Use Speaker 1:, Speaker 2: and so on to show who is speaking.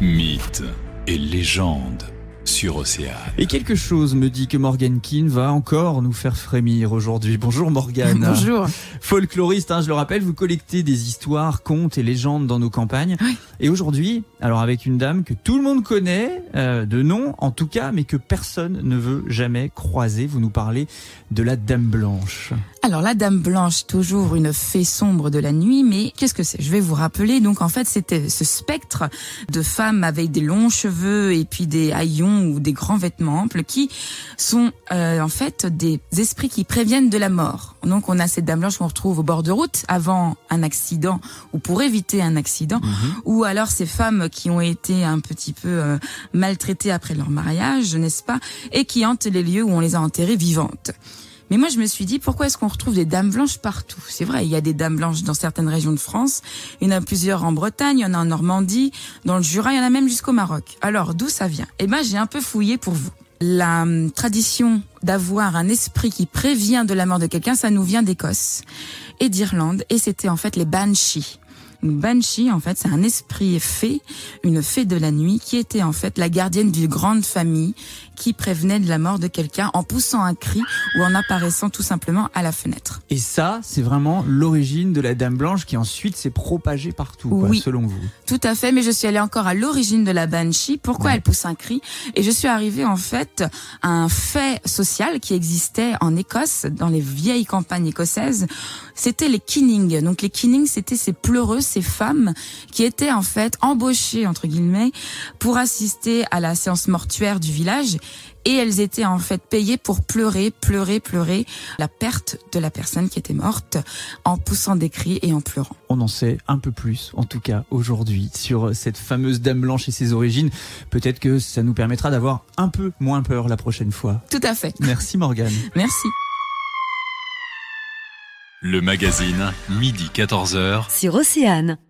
Speaker 1: Mythes et légendes sur Océane.
Speaker 2: Et quelque chose me dit que Morgan Keane va encore nous faire frémir aujourd'hui. Bonjour Morgane.
Speaker 3: Bonjour.
Speaker 2: Folkloriste, hein, je le rappelle, vous collectez des histoires, contes et légendes dans nos campagnes.
Speaker 3: Oui.
Speaker 2: Et aujourd'hui, alors avec une dame que tout le monde connaît, euh, de nom en tout cas, mais que personne ne veut jamais croiser, vous nous parlez de la Dame Blanche.
Speaker 3: Alors la Dame Blanche, toujours une fée sombre de la nuit, mais qu'est-ce que c'est? Je vais vous rappeler. Donc en fait, c'était ce spectre de femmes avec des longs cheveux et puis des haillons ou des grands vêtements amples qui sont euh, en fait des esprits qui préviennent de la mort. Donc on a cette Dame Blanche qu'on retrouve au bord de route avant un accident ou pour éviter un accident, ou alors ces femmes qui ont été un petit peu euh, maltraitées après leur mariage, n'est-ce pas, et qui hantent les lieux où on les a enterrées vivantes. Mais moi, je me suis dit, pourquoi est-ce qu'on retrouve des dames blanches partout? C'est vrai, il y a des dames blanches dans certaines régions de France. Il y en a plusieurs en Bretagne, il y en a en Normandie, dans le Jura, il y en a même jusqu'au Maroc. Alors, d'où ça vient? Eh ben, j'ai un peu fouillé pour vous. La hum, tradition d'avoir un esprit qui prévient de la mort de quelqu'un, ça nous vient d'Écosse et d'Irlande, et c'était en fait les banshees. Banshee, en fait, c'est un esprit fée, une fée de la nuit, qui était en fait la gardienne d'une grande famille qui prévenait de la mort de quelqu'un en poussant un cri ou en apparaissant tout simplement à la fenêtre.
Speaker 2: Et ça, c'est vraiment l'origine de la Dame Blanche qui ensuite s'est propagée partout, quoi,
Speaker 3: Oui.
Speaker 2: selon vous.
Speaker 3: Tout à fait, mais je suis allée encore à l'origine de la banshee. Pourquoi
Speaker 2: Ouais.
Speaker 3: elle pousse un cri? Et je suis arrivée en fait à un fait social qui existait en Écosse, dans les vieilles campagnes écossaises. C'était les kinning. Donc les kinning, c'était ces pleureuses, ces femmes qui étaient en fait embauchées entre guillemets pour assister à la séance mortuaire du village. Et elles étaient en fait payées pour pleurer, pleurer, pleurer la perte de la personne qui était morte en poussant des cris et en pleurant.
Speaker 2: On en sait un peu plus, en tout cas aujourd'hui, sur cette fameuse Dame Blanche et ses origines. Peut-être que ça nous permettra d'avoir un peu moins peur la prochaine fois.
Speaker 3: Tout à fait.
Speaker 2: Merci Morgane.
Speaker 3: Merci.
Speaker 1: Le magazine, midi 14h.
Speaker 4: sur Océane.